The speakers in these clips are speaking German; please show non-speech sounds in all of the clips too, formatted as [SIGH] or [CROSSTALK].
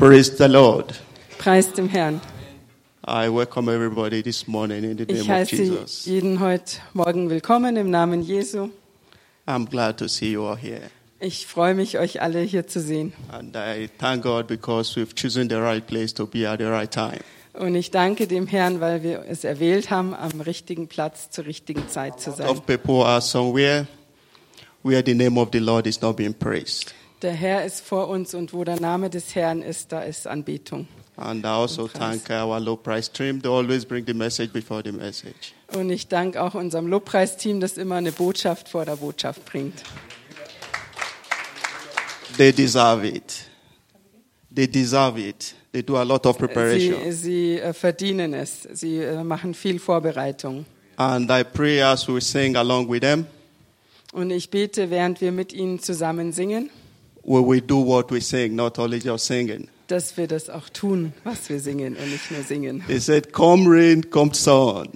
Praise the Lord. Preis dem Herrn. I welcome everybody this morning in the Ich name of heiße Jesus. jeden heute Morgen willkommen im Namen Jesu. I'm glad to see you all here. Ich freue mich, euch alle hier zu sehen. And I thank God because we've chosen the right place to be at the right time. Und ich danke dem Herrn, weil wir es erwählt haben, am richtigen Platz zur richtigen Zeit zu sein. Of people are somewhere where the name of the Lord is not being praised. Der Herr ist vor uns und wo der Name des Herrn ist, da ist Anbetung. And I also Und thank our low price stream. They always bring the message before the message. Und ich danke auch unserem Lobpreisteam, das immer eine Botschaft vor der Botschaft bringt. They deserve it. They deserve it. They do a lot of Sie, preparation. sie äh, verdienen es. Sie äh, machen viel Vorbereitung. And I pray as we sing along with them, Und ich bete, während wir mit ihnen zusammen singen, we will do what we sing, not only just singing. dass wir das auch tun, was wir singen und nicht nur singen. They said, Come rain, come sun.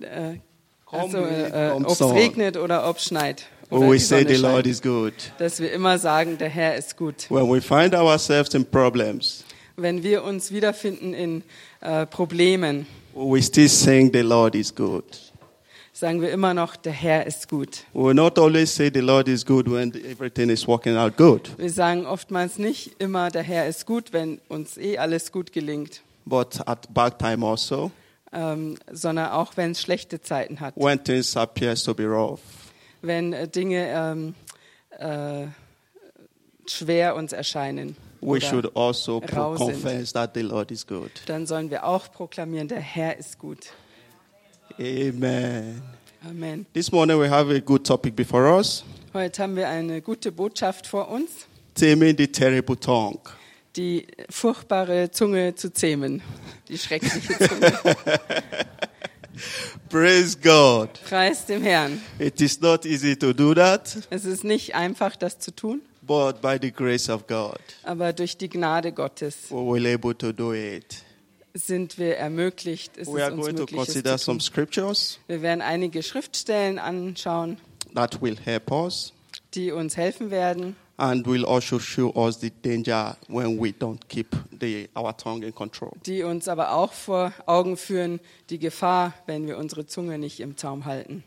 Äh, also, äh, ob es regnet oder ob es schneit. We Oder will die say the Lord is good. dass wir immer sagen, der Herr ist gut. When we find ourselves in problems, Wenn wir uns wiederfinden in äh, Problemen, we still sing the Lord is good. Sagen wir immer noch, der Herr ist gut. We will not always say the Lord is good when everything is working out good. Wir sagen oftmals nicht immer, der Herr ist gut, wenn uns eh alles gut gelingt, But at bad time also, ähm, sondern auch wenn es schlechte Zeiten hat. when things appear to be rough, wenn äh, Dinge ähm, äh, schwer uns erscheinen. we should also confess that the Lord is good. Dann sollen wir auch proklamieren, der Herr ist gut. Amen. Amen. This morning we have a good topic before us, Heute haben wir eine gute Botschaft vor uns, taming the terrible tongue. die furchtbare Zunge zu zähmen, die schreckliche Zunge. [LAUGHS] Praise God. Preis dem Herrn. It is not easy to do that, Es ist nicht einfach, das zu tun, but by the grace of God, aber durch die Gnade Gottes we will able to do it. Sind wir ermöglicht, ist We es are uns going to möglich, es consider zu some scriptures Wir werden einige Schriftstellen anschauen, that will help us die uns helfen werden and will also show us the danger when we don't keep the, our tongue in control. die uns aber auch vor Augen führen, die Gefahr, wenn wir unsere Zunge nicht im Zaum halten.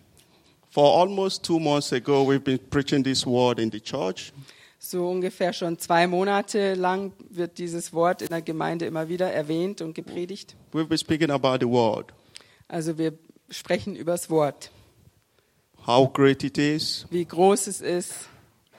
For almost two months ago, we've been preaching this word in the church, So ungefähr schon zwei Monate lang wird dieses Wort in der Gemeinde immer wieder erwähnt und gepredigt. we've been speaking about the word, Also wir sprechen übers Wort, how great it is, wie groß es ist,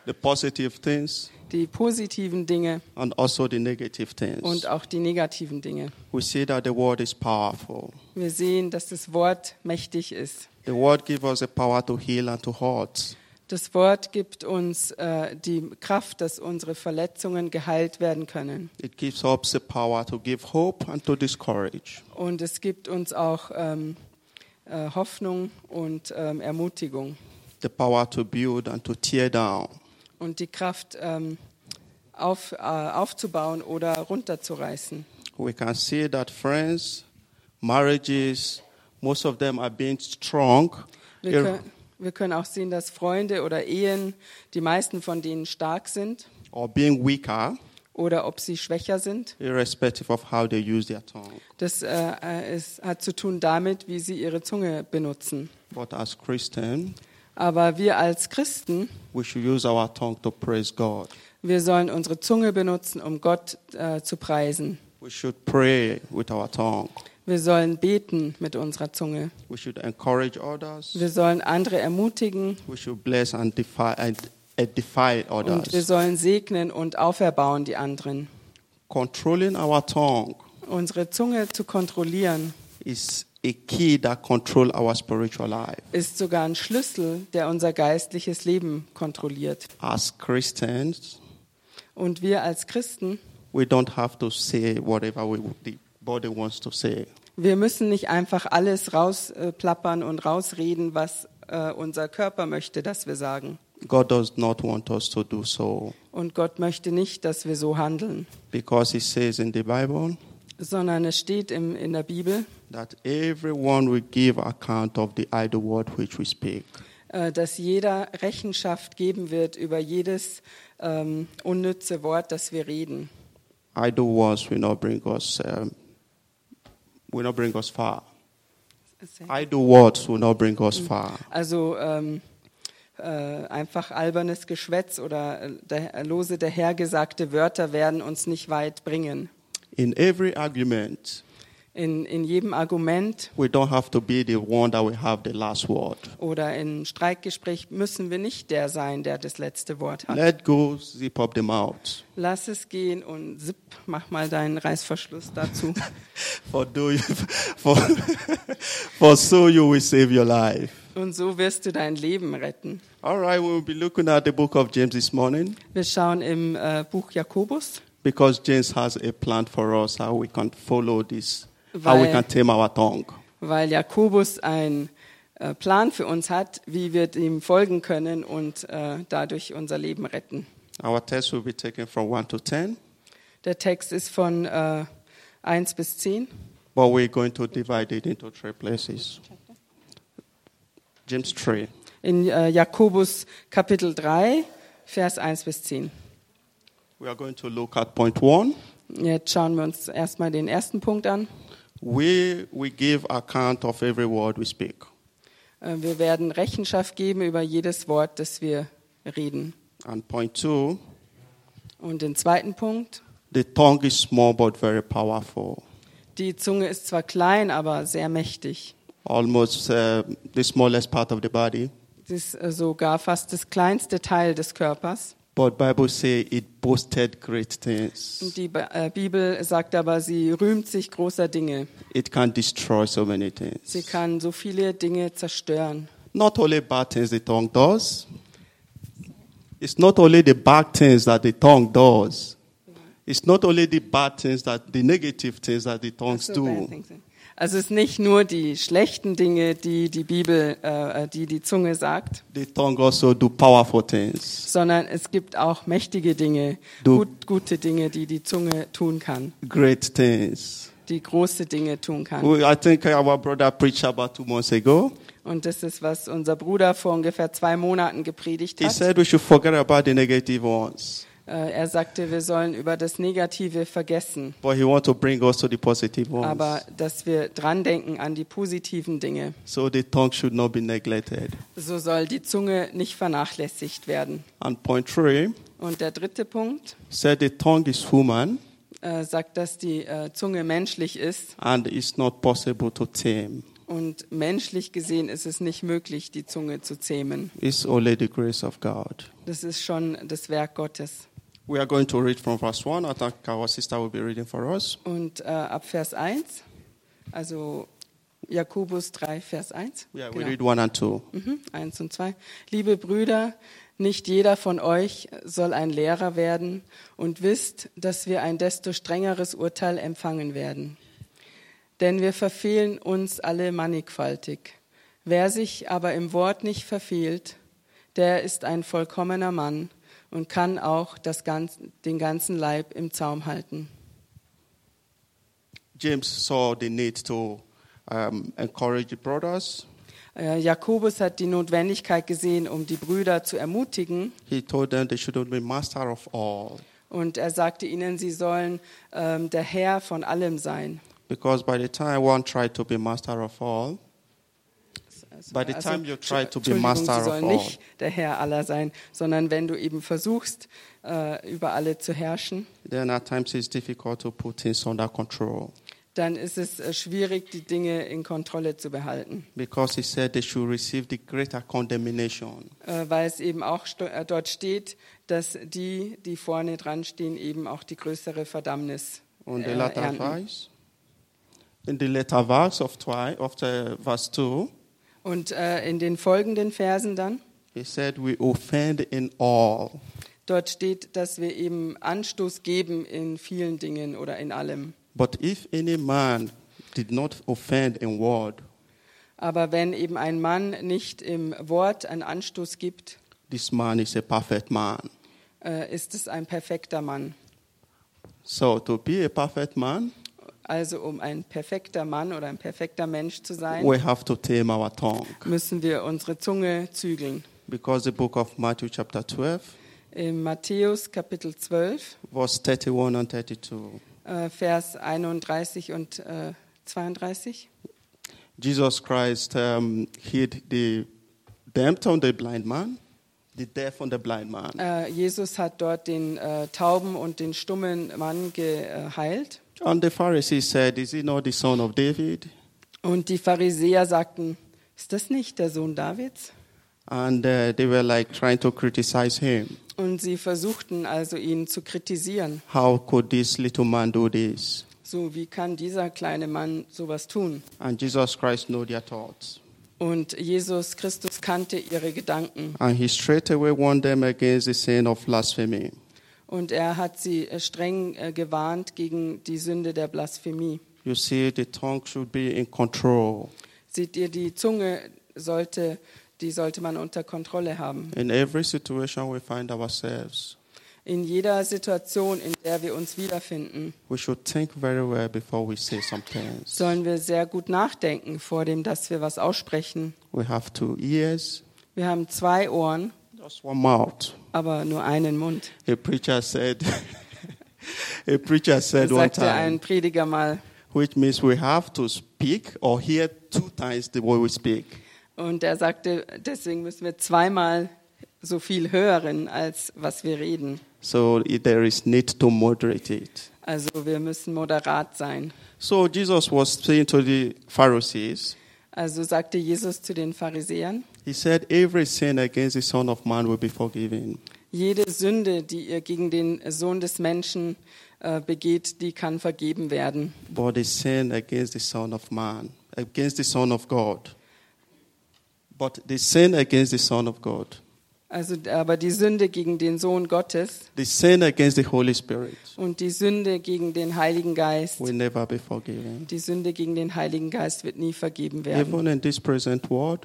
the positive things, die positiven Dinge and also the negative things. und auch die negativen Dinge. We see that the word is powerful. Wir sehen, dass das Wort mächtig ist. The word gives us the power to heal and to hurt. Das Wort gibt uns äh, die Kraft, dass unsere Verletzungen geheilt werden können. It gives us the power to give hope and to discourage. Und es gibt uns auch ähm, äh, Hoffnung und ähm, Ermutigung The power to build and to tear down. und die Kraft ähm, auf, äh, aufzubauen oder runterzureißen. We can see that friends, marriages, most of them are being strong. Wir ir- können, wir können auch sehen, dass Freunde oder Ehen, die meisten von denen stark sind or being weaker, oder ob sie schwächer sind. irrespective of how they use their tongue. Das äh, äh, es hat zu tun damit, wie sie ihre Zunge benutzen. But as Christians, Aber wir als Christen, we should use our tongue to praise God. wir sollen unsere Zunge benutzen, um Gott äh, zu preisen. We should pray with our tongue. Wir sollen beten mit unserer Zunge. We should encourage others. Wir sollen andere ermutigen We should bless and defy and edify und wir sollen segnen und auferbauen die anderen. Controlling our tongue Unsere Zunge zu kontrollieren is a key that control our spiritual life. ist sogar ein Schlüssel, der unser geistliches Leben kontrolliert. As Christians, Und wir als Christen, we don't have to say whatever we, the body wants to say. Wir müssen nicht einfach alles rausplappern und rausreden, was äh, unser Körper möchte, dass wir sagen. God does not want us to do so Und Gott möchte nicht, dass wir so handeln, because He says in the Bible sondern es steht im, in der Bibel, that everyone will give account of the idle word which we speak. äh, dass jeder Rechenschaft geben wird über jedes ähm, unnütze Wort, das wir reden. idle words will not bring us um, will not bring us far. Idle words will not bring us far. Also ähm, äh, einfach albernes Geschwätz oder äh, der, lose dahergesagte Wörter werden uns nicht weit bringen. In every argument, In, in jedem Argument we don't have to be the one that will have the last word. oder in Streitgespräch müssen wir nicht der sein, der das letzte Wort hat. Let go, zip up the mouth. Lass es gehen und zipp, mach mal deinen Reißverschluss dazu. [LAUGHS] For, do you, [LAUGHS] for, [LAUGHS] for so you will save your life. Und so wirst du dein Leben retten. All right, we will be looking at the book of James this morning Wir schauen im äh, Buch Jakobus, because James has a plan for us how we can follow this, we Weil- weil Jakobus einen äh, Plan für uns hat, wie wir ihm folgen können und äh, dadurch unser Leben retten. Our text will be taken from 1 to 10, Der Text ist von äh, 1 bis 10. but we're going to divide it into three places. James 3. In äh, Jakobus Kapitel 3, Vers 1 bis 10. We are going to look at point 1. Jetzt schauen wir uns erstmal den ersten Punkt an. We, we give account of every word we speak. Äh, wir werden Rechenschaft geben über jedes Wort, das wir reden. And point 2, Und den zweiten Punkt, the tongue is small but very powerful. die Zunge ist zwar klein, aber sehr mächtig. Almost uh, the smallest part of the body. Das ist äh, sogar fast das kleinste Teil des Körpers. But Bible say it boasted great things. Die äh, Bibel sagt aber, sie rühmt sich großer Dinge. It can destroy so many Sie things. kann so viele Dinge zerstören. Not only bad things the tongue does. It's not only the bad things that the tongue does. It's not only the bad things that the negative things that the tongues So do. Also es ist nicht nur die schlechten Dinge, die die Bibel, äh, die die Zunge sagt, The tongue also do powerful things, sondern es gibt auch mächtige Dinge, gut, gute Dinge, die die Zunge tun kann, great things. die große Dinge tun kann. I think our brother preached about two months ago. Und das ist, was unser Bruder vor ungefähr zwei Monaten gepredigt He hat. said we should forget about the negative ones, Äh, Er sagte, wir sollen über das Negative vergessen, but he wants to bring us to the positive ones. aber dass wir dran denken an die positiven Dinge. So the tongue should not be neglected. So soll die Zunge nicht vernachlässigt werden. And point three Und der dritte Punkt said the tongue is human äh, sagt, dass die äh, Zunge menschlich ist. and it's not possible to tame. Und menschlich gesehen ist es nicht möglich, die Zunge zu zähmen. It's only the grace of God. Das ist schon das Werk Gottes. We are going to read from verse 1. I think our sister will be reading for us. Und äh, ab Vers 1, also Jakobus 3, Vers 1. Yeah, we Genau. read 1 and 2. Mhm, eins und zwei. Liebe Brüder, nicht jeder von euch soll ein Lehrer werden und wisst, dass wir ein desto strengeres Urteil empfangen werden. Denn wir verfehlen uns alle mannigfaltig. Wer sich aber im Wort nicht verfehlt, der ist ein vollkommener Mann und kann auch das ganz, den ganzen Leib im Zaum halten. James saw the need to um, encourage the brothers. Äh, Jakobus hat die Notwendigkeit gesehen, um die Brüder zu ermutigen, He told them they shouldn't be master of all. Und er sagte ihnen, sie sollen ähm, der Herr von allem sein. Because by the time one tried to be master of all, By the Also, time you try to be master of all. nicht der Herr aller sein, sondern wenn du eben versuchst, äh, über alle zu herrschen, then at times it's difficult to put things under control. dann ist es äh, schwierig, die Dinge in Kontrolle zu behalten. Because he said they should receive the greater condemnation. Äh, weil es eben auch dort steht, dass die, die vorne dran stehen, eben auch die größere Verdammnis On the latter ernten. verse, in the latter verse of, twi- of the verse 2, Und äh, in den folgenden Versen dann, he said, We offend in all. dort steht, dass wir eben Anstoß geben in vielen Dingen oder in allem. But if any man did not offend in word, Aber wenn eben ein Mann nicht im Wort einen Anstoß gibt, this man is a perfect man. äh, ist es ein perfekter Mann. So to be a perfect man, Also um ein perfekter Mann oder ein perfekter Mensch zu sein, we have to tame our tongue. müssen wir unsere Zunge zügeln. Because the book of Matthew chapter 12, In Matthäus Kapitel 12, verse 31 and 32. äh, Vers 31 und äh, 32. Jesus Christ um, healed the damned and the blind man, the deaf and the blind man. Äh, Jesus hat dort den äh, tauben und den stummen Mann geheilt. And the Pharisees said, Is he not the son of David? Und die Pharisäer sagten, ist das nicht der Sohn Davids? And uh, they were like trying to criticize him. Und sie versuchten also ihn zu kritisieren. How could this little man do this? So, wie kann dieser kleine Mann sowas tun? And Jesus Christ knew their thoughts. Und Jesus Christus kannte ihre Gedanken. And he straightway warned them against the sin of blasphemy. Und er hat sie äh, streng äh, gewarnt gegen die Sünde der Blasphemie. You see, the tongue should be in control. Seht ihr, die Zunge sollte, die sollte man unter Kontrolle haben. In every situation we find ourselves, In jeder Situation, in der wir uns wiederfinden, we should think very well before we say some things. sollen wir sehr gut nachdenken vor dem, dass wir was aussprechen. We have two ears, Wir haben zwei Ohren, just one mouth. aber nur einen Mund. A preacher said, [LAUGHS] a preacher said one Sagte ein time, Prediger mal. which means we have to speak or hear two times the way we speak. Und er sagte, deswegen müssen wir zweimal so viel hören, als was wir reden. So there is need to moderate it. Also wir müssen moderat sein. So Jesus was saying to the Pharisees, Also sagte Jesus zu den Pharisäern, He said, Every sin against the Son of Man will be forgiven. jede Sünde, die ihr gegen den Sohn des Menschen äh, begeht, die kann vergeben werden. But the sin against the Son of Man, against the Son of God. But the sin against the Son of God, Also aber die Sünde gegen den Sohn Gottes the sin against the Holy Spirit und die Sünde gegen den Heiligen Geist, will never be forgiven. die Sünde gegen den Heiligen Geist wird nie vergeben werden. Even in this present world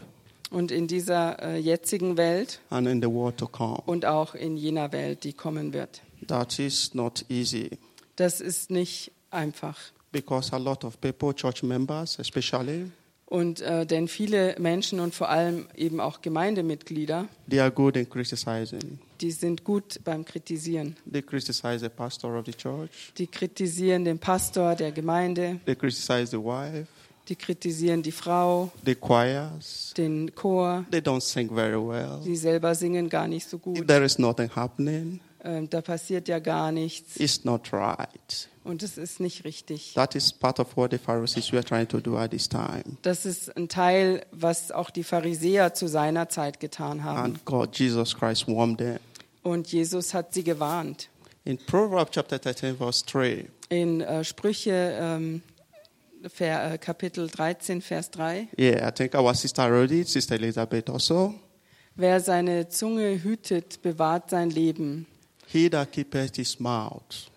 Und in dieser äh, jetzigen Welt and in the world to come. und auch in jener Welt, die kommen wird. That is not easy Das ist nicht einfach. because a lot of people, church members especially, Und äh, denn viele Menschen und vor allem eben auch Gemeindemitglieder, they are good in criticizing. die sind gut beim Kritisieren. They criticize the pastor of the church, Die kritisieren den Pastor der Gemeinde, they criticize the wife, die kritisieren die Frau, the choirs. den Chor. They don't sing very well. Sie selber singen gar nicht so gut. there is nothing happening, Ähm, da passiert ja gar nichts. it's not right. Und es ist nicht richtig. That is part of what the Pharisees were trying to do at this time. Das ist ein Teil, was auch die Pharisäer zu seiner Zeit getan haben. And God, Jesus Christ, warned them. Und Jesus hat sie gewarnt. In Proverbs chapter 13, verse 3, In äh, Sprüche ähm, äh, Kapitel 13, Vers 3. yeah, I think our sister wrote it, Sister Elizabeth also. Wer seine Zunge hütet, bewahrt sein Leben. He that keepeth his mouth.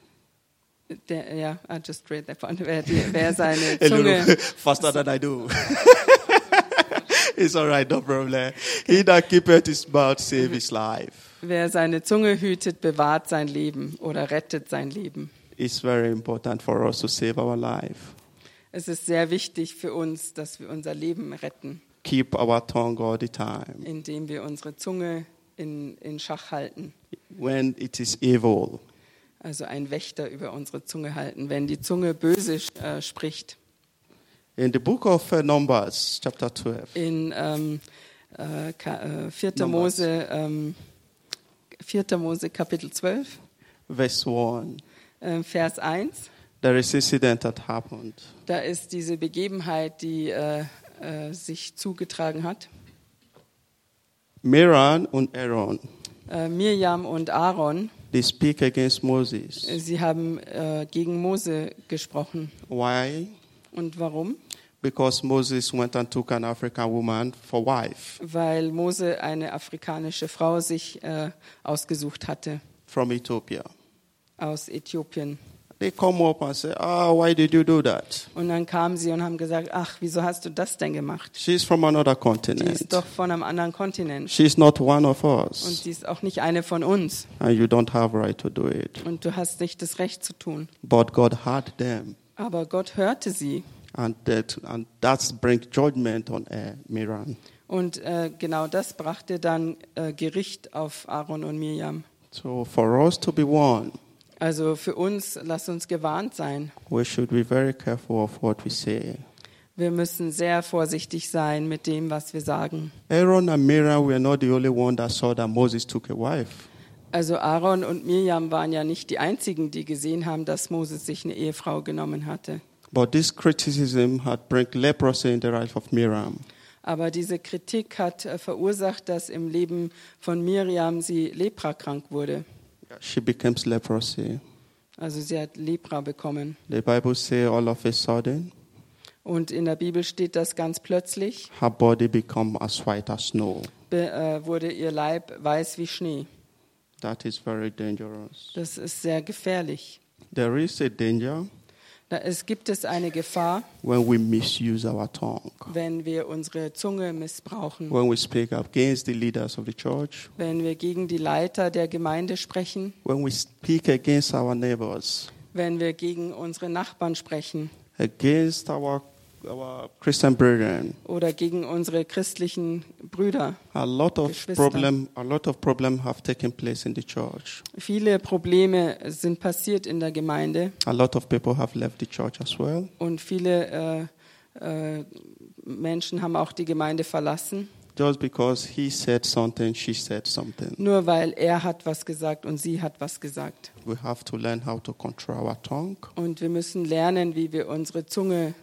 Der, ja, I just read that one. Wer, die, wer seine [LAUGHS] Zunge, [LAUGHS] faster than I do. [LAUGHS] it's all right, no problem. He that keepeth his mouth save his life. wer seine Zunge hütet, bewahrt sein Leben oder rettet sein Leben. It's very important for us to save our life. Es ist sehr wichtig für uns, dass wir unser Leben retten, Keep our tongue all the time. indem wir unsere Zunge in, in Schach halten. When it is evil, Also ein Wächter über unsere Zunge halten, wenn die Zunge böse äh, spricht. In the book of uh, Numbers, chapter 12, In ähm, äh, Ka- äh, 4. Numbers. Mose, ähm, 4. Mose Kapitel 12, verse 1, äh, Vers 1, there is incident that happened. da ist diese Begebenheit, die äh, äh, sich zugetragen hat. Miriam und Aaron, Äh, Mirjam und Aaron, they speak against Moses. äh, sie haben äh, gegen Mose gesprochen. Why? Und warum? Because Moses went and took an African woman for wife Weil Mose eine afrikanische Frau sich äh, ausgesucht hatte from Ethiopia. aus Äthiopien. They come up and say, Ah, why did you do that? Und dann kamen sie und haben gesagt, ach, wieso hast du das denn gemacht? She's from another continent. ist doch von einem anderen Kontinent. She's not one of Und us. die ist auch nicht eine von uns. And you don't have right to do it. Und du hast nicht das Recht zu tun. But God had them. Aber Gott hörte sie. And that and that's bring judgment on uh, Miriam. Und äh, genau das brachte dann äh, Gericht auf Aaron und Mirjam. So for us to be one, Also für uns, lasst uns gewarnt sein. we should be very careful of what we say. Wir müssen sehr vorsichtig sein mit dem, was wir sagen. Aaron and Miriam were not the only one that saw that Moses took a wife. Also Aaron und Mirjam waren ja nicht die einzigen, die gesehen haben, dass Moses sich eine Ehefrau genommen hatte. But this criticism had brought leprosy in the life of Miriam. Aber diese Kritik hat äh, verursacht, dass im Leben von Mirjam sie leprakrank wurde. She became leprosy. Also sie hat Lepra bekommen. The Bible says all of a sudden Und in der Bibel steht das ganz plötzlich, her body become as white as snow. be, äh, wurde ihr Leib weiß wie Schnee. That is very dangerous. Das ist sehr gefährlich. There is a danger Da, es gibt es eine Gefahr, when we misuse our tongue. wenn wir unsere Zunge missbrauchen, When we speak against the leaders of the church, wenn wir gegen die Leiter der Gemeinde sprechen, when we speak against our neighbors, wenn wir gegen unsere Nachbarn sprechen. Against our, our Christian brethren. oder gegen unsere christlichen Brüder. A lot of problem, a lot of problem have taken place in the church. Viele Probleme sind passiert in der Gemeinde A lot of people have left the church as well. und viele äh, äh, Menschen haben auch die Gemeinde verlassen, Just because he said something, she said something. nur weil er hat was gesagt und sie hat was gesagt. We have to learn how to control our tongue. Und wir müssen lernen, wie wir unsere Zunge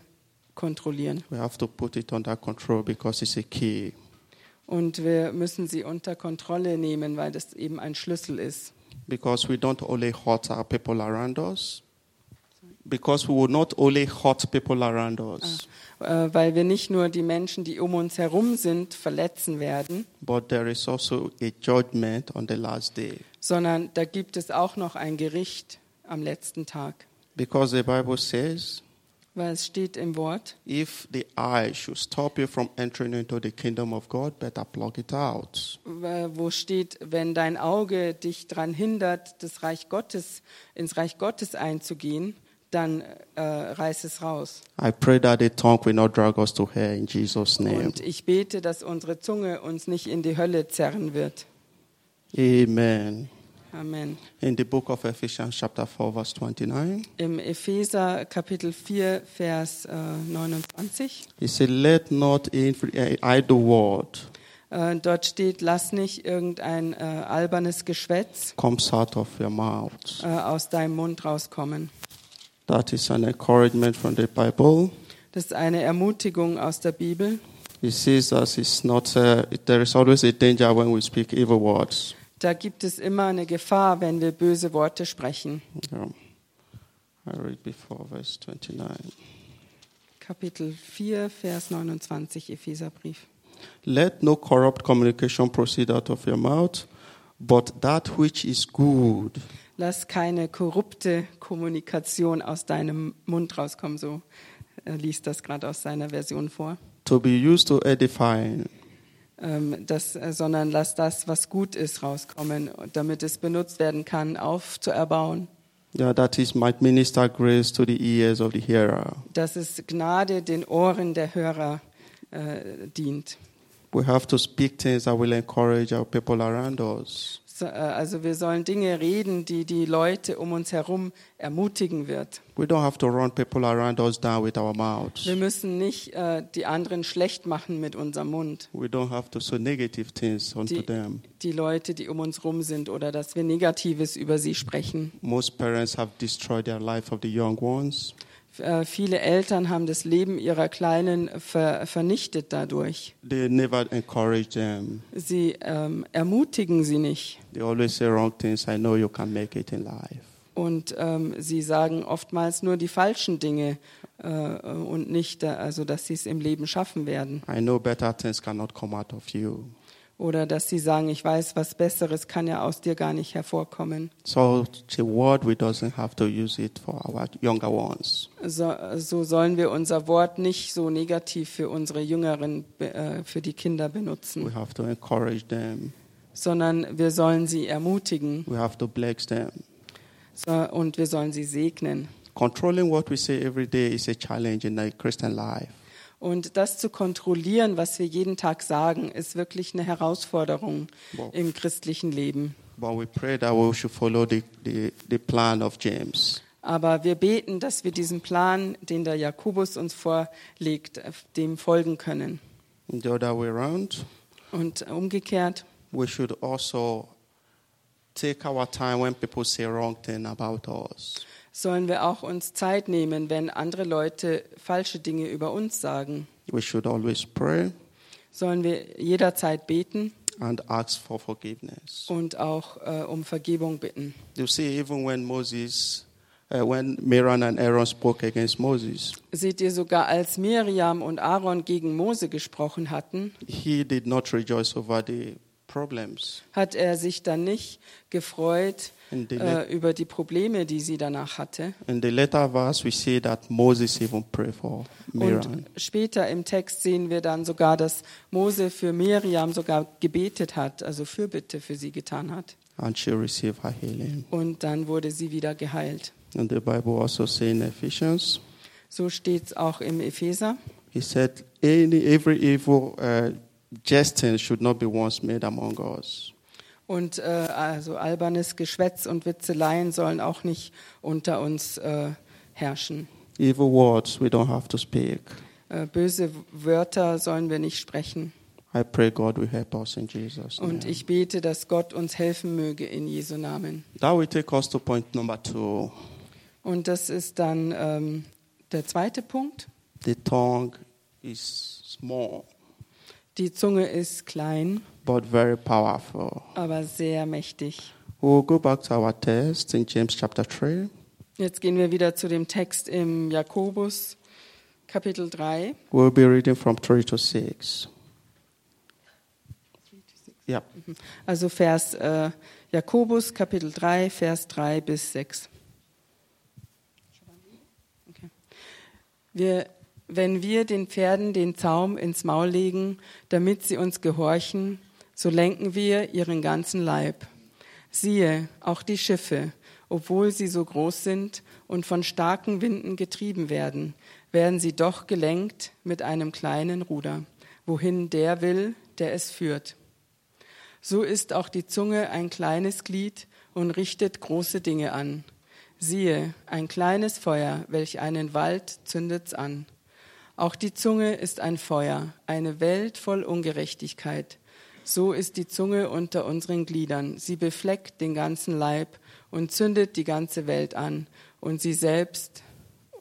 kontrollieren. We have to put it under control because it's a key. Und wir müssen sie unter Kontrolle nehmen, weil das eben ein Schlüssel ist. Because we don't only hurt our people around us. Because we will not only hurt people around us, Äh, weil wir nicht nur die Menschen, die um uns herum sind, verletzen werden, but there is also a judgment on the last day. sondern da gibt es auch noch ein Gericht am letzten Tag. Because the Bible says, Weil es steht im Wort, if the eye should stop you from entering into the kingdom of God, better plug it out. wo steht, wenn dein Auge dich daran hindert, das Reich Gottes, ins Reich Gottes einzugehen, dann äh, reiß es raus. I pray that the tongue will not drag us to hell in Jesus' name. Und ich bete, dass unsere Zunge uns nicht in die Hölle zerren wird. Amen. Amen. In the book of Ephesians, chapter 4, verse 29, Im Epheser Kapitel 4, Vers äh, 29, he said, Let not every idle word äh, dort steht, lass nicht irgendein äh, albernes Geschwätz comes out of your mouth. äh, aus deinem Mund rauskommen. That is an encouragement from the Bible. Das ist eine Ermutigung aus der Bibel. It says that it's not, uh, there is always a danger when we speak evil words. Da gibt es immer eine Gefahr, wenn wir böse Worte sprechen. Yeah. I read before verse 29. Kapitel 4, Vers 29, Epheserbrief. Let no corrupt communication proceed out of your mouth, but that which is good Lass keine korrupte Kommunikation aus deinem Mund rauskommen. So er liest das gerade aus seiner Version vor. to be used to edifying, das, äh, sondern lass das, was gut ist, rauskommen, damit es benutzt werden kann, aufzuerbauen. yeah, that is might minister grace to the ears of the hearer. Dass es Gnade den Ohren der Hörer äh, dient. We have to speak things that will encourage our people around us. Äh, also wir sollen Dinge reden, die die Leute um uns herum ermutigen wird. We don't have to run people around us down with our mouths. Wir müssen nicht äh, die anderen schlecht machen mit unserem Mund. We don't have to say negative things unto Die, them. die Leute, die um uns rum sind oder dass wir Negatives über sie sprechen. Most parents have destroyed their life of the young ones. Äh, viele Eltern haben das Leben ihrer Kleinen ver vernichtet dadurch. They never encourage them. Sie ähm, ermutigen sie nicht. Und ähm, sie sagen oftmals nur die falschen Dinge äh, und nicht, äh, also dass sie es im Leben schaffen werden. I know better things cannot come out of you. Oder dass sie sagen, ich weiß, was Besseres kann ja aus dir gar nicht hervorkommen. So it's a word we doesn't have to use it for our younger ones. So, so sollen wir unser Wort nicht so negativ für unsere Jüngeren, äh, für die Kinder We benutzen, have to encourage them. sondern wir sollen sie ermutigen We have to bless them. so, und wir sollen sie segnen. Controlling what we say every day is a challenge in the Christian life. Und das zu kontrollieren, was wir jeden Tag sagen, ist wirklich eine Herausforderung Wow. im christlichen Leben. The, the, the. Aber wir beten, dass wir diesem Plan, den der Jakobus uns vorlegt, äh, dem folgen können. And the other way around, Und umgekehrt, we should also take our time when people say wrong thing about us. Sollen wir auch uns Zeit nehmen, wenn andere Leute falsche Dinge über uns sagen. We should always pray Sollen wir jederzeit beten and ask for forgiveness. und auch äh, um Vergebung bitten. You see, even when Moses, uh, when Miriam and Aaron spoke against Moses, Seht ihr, sogar als Miriam und Aaron gegen Mose gesprochen hatten, he did not rejoice over the problems. hat er sich dann nicht gefreut In the, äh, über die Probleme, die sie danach hatte. in the later verse, we see that Moses even prayed for Miriam. Und später im Text sehen wir dann sogar, dass Mose für Miriam sogar gebetet hat, also Fürbitte für sie getan hat. and she received her healing. Und dann wurde sie wieder geheilt. And the Bible also says in Ephesians, So steht es auch im Epheser. he said, any every evil uh, jesting should not be once made among us. Und äh, also albernes Geschwätz und Witzeleien sollen auch nicht unter uns äh, herrschen. Evil words we don't have to speak. Äh, böse Wörter sollen wir nicht sprechen. I pray God will help us in Jesus' Und name. ich bete, dass Gott uns helfen möge in Jesu Namen. That will take us to point number two. Und das ist dann ähm, der zweite Punkt. The tongue is small Die Zunge ist klein, but very powerful. aber sehr mächtig. We'll go back to our text in James chapter 3. Jetzt gehen wir wieder zu dem Text im Jakobus Kapitel 3. We'll be reading from 3 to 6. Yeah. Also Vers äh, Jakobus Kapitel 3, Vers 3 bis 6. Okay. Wir, wenn wir den Pferden den Zaum ins Maul legen, damit sie uns gehorchen, so lenken wir ihren ganzen Leib. Siehe, auch die Schiffe, obwohl sie so groß sind und von starken Winden getrieben werden, werden sie doch gelenkt mit einem kleinen Ruder, wohin der will, der es führt. So ist auch die Zunge ein kleines Glied und richtet große Dinge an. Siehe, ein kleines Feuer, welch einen Wald zündet's an. Auch die Zunge ist ein Feuer, eine Welt voll Ungerechtigkeit. So ist die Zunge unter unseren Gliedern. Sie befleckt den ganzen Leib und zündet die ganze Welt an und sie selbst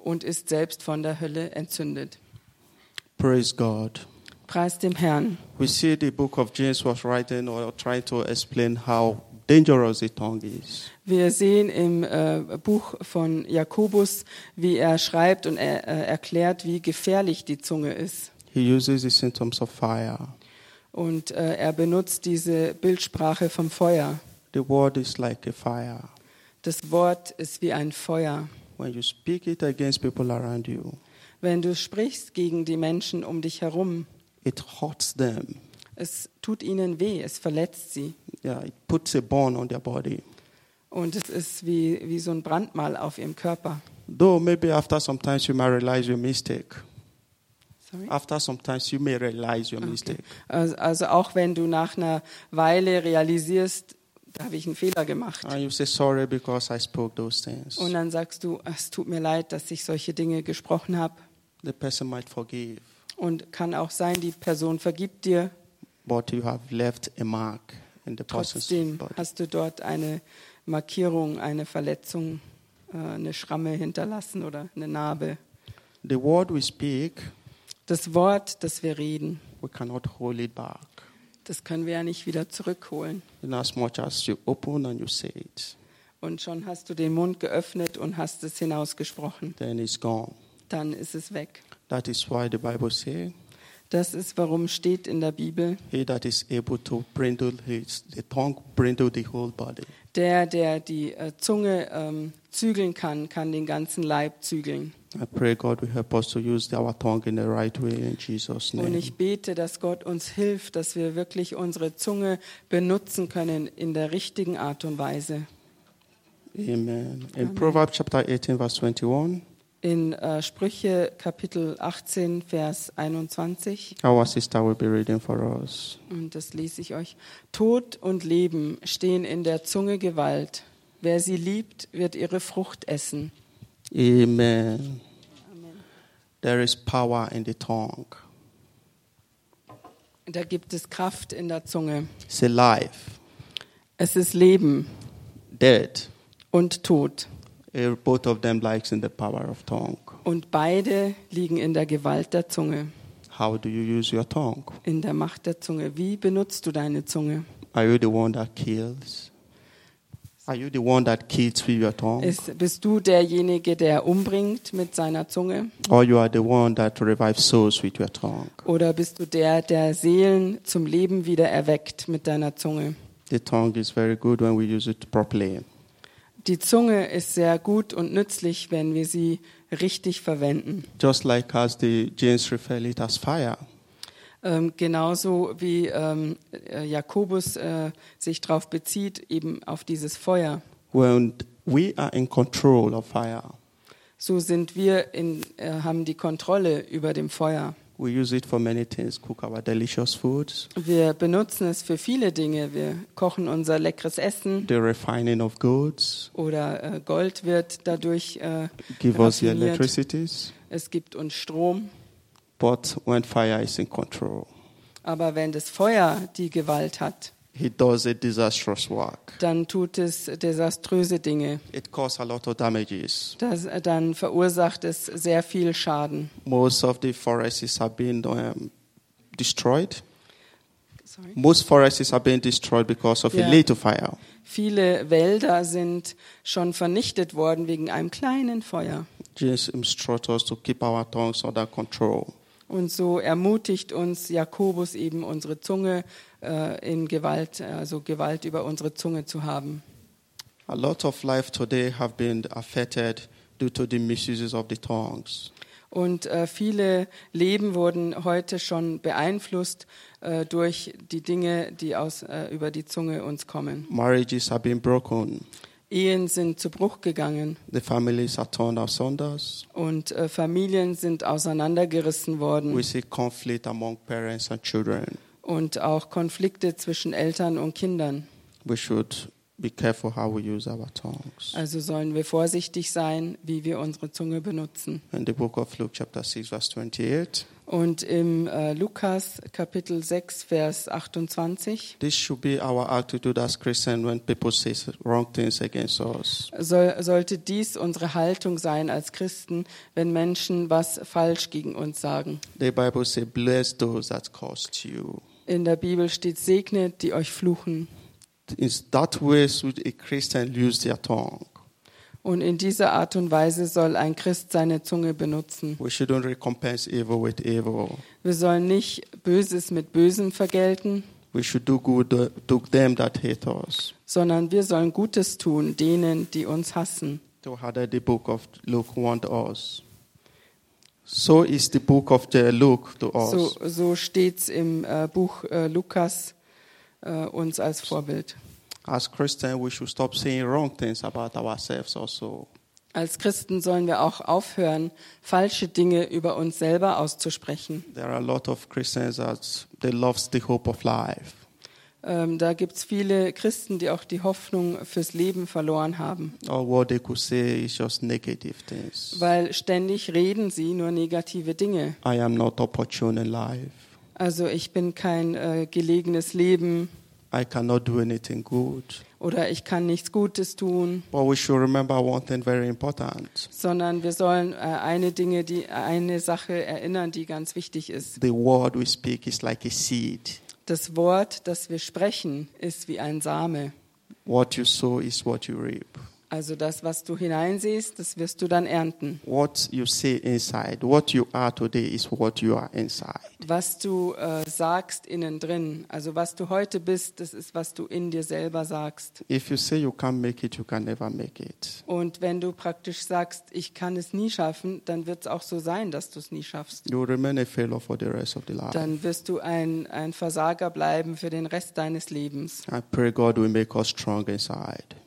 und ist selbst von der Hölle entzündet. Praise God. Preis dem Herrn. We see the book of James was writing or trying to explain how dangerous the tongue is. Wir sehen im äh, Buch von Jakobus, wie er schreibt und er, äh, erklärt, wie gefährlich die Zunge ist. He uses the symptoms of fire. Und äh, er benutzt diese Bildsprache vom Feuer. The word is like a fire. Das Wort ist wie ein Feuer. When you speak it against people around you, Wenn du sprichst gegen die Menschen um dich herum, it hurts them. es tut ihnen weh, es verletzt sie. Yeah, it puts a burn on their body. Und es ist wie, wie so ein Brandmal auf ihrem Körper. Though maybe after sometimes you might realize your mistake. Sorry? After sometimes you may realize your mistake. Also, also auch wenn du nach einer Weile realisierst, da habe ich einen Fehler gemacht. And you say sorry because I spoke those things. Und dann sagst du, es tut mir leid, dass ich solche Dinge gesprochen habe. The person might forgive, Und kann auch sein, die Person vergibt dir. but you have left a mark in the Trotzdem body. hast du dort eine Markierung, eine Verletzung, äh, eine Schramme hinterlassen oder eine Narbe. The word we speak, Das Wort, das wir reden, we cannot hold it back. das können wir ja nicht wieder zurückholen. In as much as you open and you say it, Und schon hast du den Mund geöffnet und hast es hinausgesprochen. then it's gone. Dann ist es weg. That is why the Bible says, Das ist, warum steht in der Bibel, he that is able to brindle his, the tongue brindle the whole body. Der, der die äh, Zunge ähm, zügeln kann, kann den ganzen Leib zügeln. I pray God will help us to use our tongue in the right way in Jesus' Und name. ich bete, dass Gott uns hilft, dass wir wirklich unsere Zunge benutzen können in der richtigen Art und Weise. Amen. In Proverbs chapter 18, verse 21, In äh, Sprüche Kapitel 18, Vers 21, Our sister will be reading for us. und das lese ich euch. Tod und Leben stehen in der Zunge Gewalt. Wer sie liebt, wird ihre Frucht essen. Amen. There is power in the tongue. Da gibt es Kraft in der Zunge. It's alive, Es ist Leben dead. und Tod. Eh, Both of them lies in the power of tongue. Und beide liegen in der Gewalt der Zunge, How do you use your tongue? in der Macht der Zunge. Wie benutzt du deine Zunge? Are you the one that kills? Are you the one that kills with your tongue? Ist, bist du derjenige, der umbringt mit seiner Zunge? Or you are the one that revives souls with your tongue? Oder bist du der, der Seelen zum Leben wieder erweckt mit deiner Zunge? The tongue is very good when we use it properly. Die Zunge ist sehr gut und nützlich, wenn wir sie richtig verwenden. Just like as the James refer it as fire. Ähm, genauso wie ähm, äh, Jakobus äh, sich darauf bezieht, eben auf dieses Feuer. When we are in control of fire, So sind wir in, äh, haben die Kontrolle über dem Feuer. We use it for many things, cook our delicious foods, Wir benutzen es für viele Dinge. Wir kochen unser leckeres Essen the refining of goods, oder äh, Gold wird dadurch, äh, give us the electricities. es gibt uns Strom. But when fire is in control, Aber wenn das Feuer die Gewalt hat, it does a disastrous work. dann tut es desaströse Dinge. It causes a lot of damages. Das, dann verursacht es sehr viel Schaden. Most of the forests have been um, destroyed. Sorry. Most forests have been destroyed because of Yeah. a little fire. Viele Wälder sind schon vernichtet worden wegen einem kleinen Feuer. Jesus instructs us to keep our tongues under control. Und so ermutigt uns Jakobus eben unsere Zunge äh, in Gewalt, also Gewalt über unsere Zunge zu haben. A lot of life today have been affected due to the misuses of the tongues. Und äh, viele Leben wurden heute schon beeinflusst äh, durch die Dinge, die aus, äh, über die Zunge uns kommen. Marriages have been broken. Ehen sind zu Bruch gegangen The families are torn asunder. und äh, Familien sind auseinandergerissen We worden see conflict among parents and children. Und auch Konflikte zwischen Eltern und Kindern. We should be careful how we use our tongues. Also sollen wir vorsichtig sein, wie wir unsere Zunge benutzen. In the book of Luke, chapter 6, verse 28, Und im äh, Lukas Kapitel 6, Vers 28 this should be our attitude as Christians when people say wrong things against us. soll, sollte dies unsere Haltung sein als Christen, wenn Menschen was falsch gegen uns sagen. The Bible says, Bless those that cost you. In der Bibel steht, segnet, die euch fluchen. It's that way should a Christian use their tongue. Und in dieser Art und Weise soll ein Christ seine Zunge benutzen. We shouldn't recompense evil with evil. Wir sollen nicht Böses mit Bösem vergelten, We should do good to them that hate us. sondern wir sollen Gutes tun denen, die uns hassen. So did the book of Luke want us? So is the book of the Luke to us. So, so steht es im äh, Buch äh, Lukas äh, uns als Vorbild. As Christians, we should stop saying wrong things about ourselves also. Als Christen sollen wir auch aufhören, falsche Dinge über uns selber auszusprechen. There are a lot of Christians that they lost the hope of life. Ähm, da gibt es viele Christen, die auch die Hoffnung fürs Leben verloren haben, what they could say is just negative things. weil ständig reden sie nur negative Dinge. I am not opportune in life. Also ich bin kein äh, gelegenes Leben I cannot do anything good. oder ich kann nichts Gutes tun, But we should remember one thing very important. sondern wir sollen äh, eine Dinge, die eine Sache erinnern, die ganz wichtig ist. The word we speak is like a seed. Das Wort, das wir sprechen, ist wie ein Same. What you sow is what you reap. Also das, was du hineinsiehst, das wirst du dann ernten. What you say inside, what you are today is what you are inside. Was du äh, sagst innen drin, also was du heute bist, das ist, was du in dir selber sagst. If you say you can't make it, you can never make it. Und wenn du praktisch sagst, ich kann es nie schaffen, dann wird es auch so sein, dass du es nie schaffst. You remain a failure for the rest of the life. Dann wirst du ein, ein Versager bleiben für den Rest deines Lebens. I pray God will make us strong inside. I pray God will make us strong inside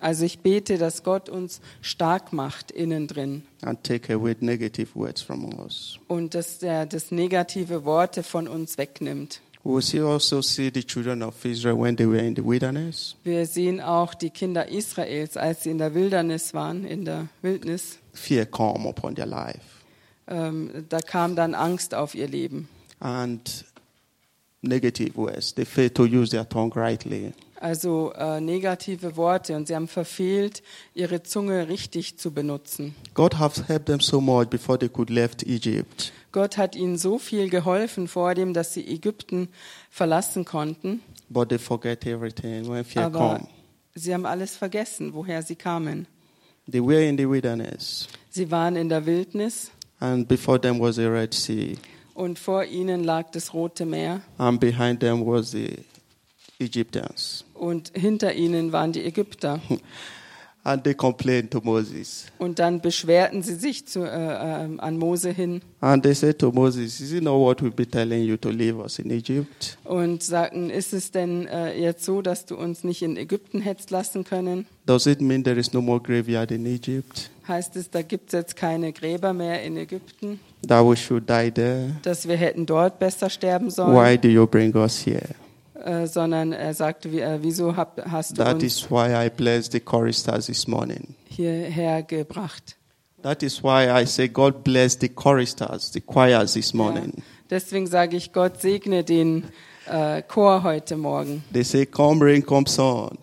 Also ich bete, dass Gott uns stark macht innen drin and take away negative words from us. und dass er das negative Worte von uns wegnimmt. Also see the children of Israel when they were in the wilderness. Wir sehen auch die Kinder Israels, als sie in der Wildernis waren, in der Wildnis. Fear come upon their life. Ähm, da kam dann Angst auf ihr Leben. And negative words. They fail to use their tongue rightly. Also äh, negative Worte und sie haben verfehlt, ihre Zunge richtig zu benutzen. God has helped them so much before they could left Egypt. Gott hat ihnen so viel geholfen vor dem, dass sie Ägypten verlassen konnten, But they forget everything when fear aber come. sie haben alles vergessen, woher sie kamen. They were in the wilderness. Sie waren in der Wildnis And before them was the Red Sea. Und vor ihnen lag das Rote Meer And behind them was the Egyptians. und hinter ihnen waren die Ägypter. [LAUGHS] And they complained to Moses. Und dann beschwerten sie sich zu, äh, äh, an Mose hin And they said to Moses, Is it not what we've been telling you to leave us in Egypt? und sagten, ist es denn äh, jetzt so, dass du uns nicht in Ägypten hättest lassen können? Does it mean there is no more graveyard in Egypt? Heißt es, da gibt es jetzt keine Gräber mehr in Ägypten, That we should die there? dass wir hätten dort besser sterben sollen? Why do you bring us here? Äh, sondern er sagte, wie, äh, wieso hab, hast du That uns is why I blessed the choristers this morning. hierher gebracht? That is why I say God bless the choristers, the choirs this morning. Ja. Deswegen sage ich, Gott segne den äh, Chor heute Morgen, They say, Come rain, come sun.